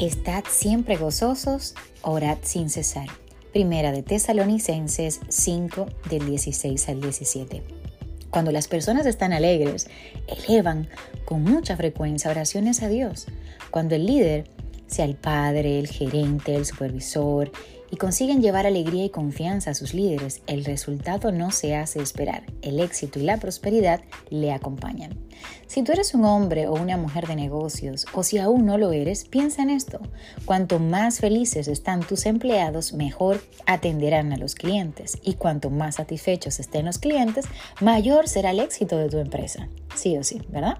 Estad siempre gozosos, orad sin cesar. Primera de Tesalonicenses 5 del 16 al 17. Cuando las personas están alegres, elevan con mucha frecuencia oraciones a Dios. Cuando el líder, sea el padre, el gerente, el supervisor, y consiguen llevar alegría y confianza a sus líderes, el resultado no se hace esperar. El éxito y la prosperidad le acompañan. Si tú eres un hombre o una mujer de negocios, o si aún no lo eres, piensa en esto. Cuanto más felices están tus empleados, mejor atenderán a los clientes. Y cuanto más satisfechos estén los clientes, mayor será el éxito de tu empresa. Sí o sí, ¿verdad?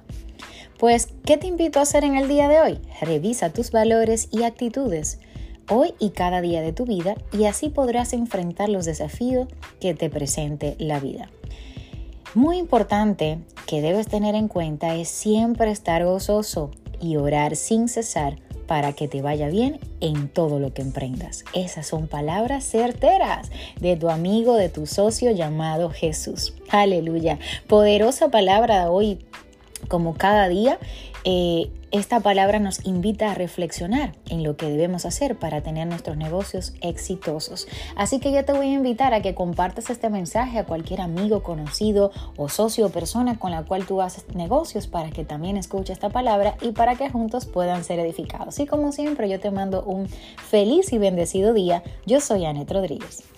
Pues, ¿qué te invito a hacer en el día de hoy? Revisa tus valores y actitudes hoy y cada día de tu vida y así podrás enfrentar los desafíos que te presente la vida. Muy importante que debes tener en cuenta es siempre estar gozoso y orar sin cesar para que te vaya bien en todo lo que emprendas. Esas son palabras certeras de tu amigo, de tu socio llamado Jesús. Aleluya. Poderosa palabra hoy como cada día eh, esta palabra nos invita a reflexionar en lo que debemos hacer para tener nuestros negocios exitosos. Así que yo te voy a invitar a que compartas este mensaje a cualquier amigo, conocido o socio o persona con la cual tú haces negocios para que también escuche esta palabra y para que juntos puedan ser edificados. Y como siempre, yo te mando un feliz y bendecido día. Yo soy Anet Rodríguez.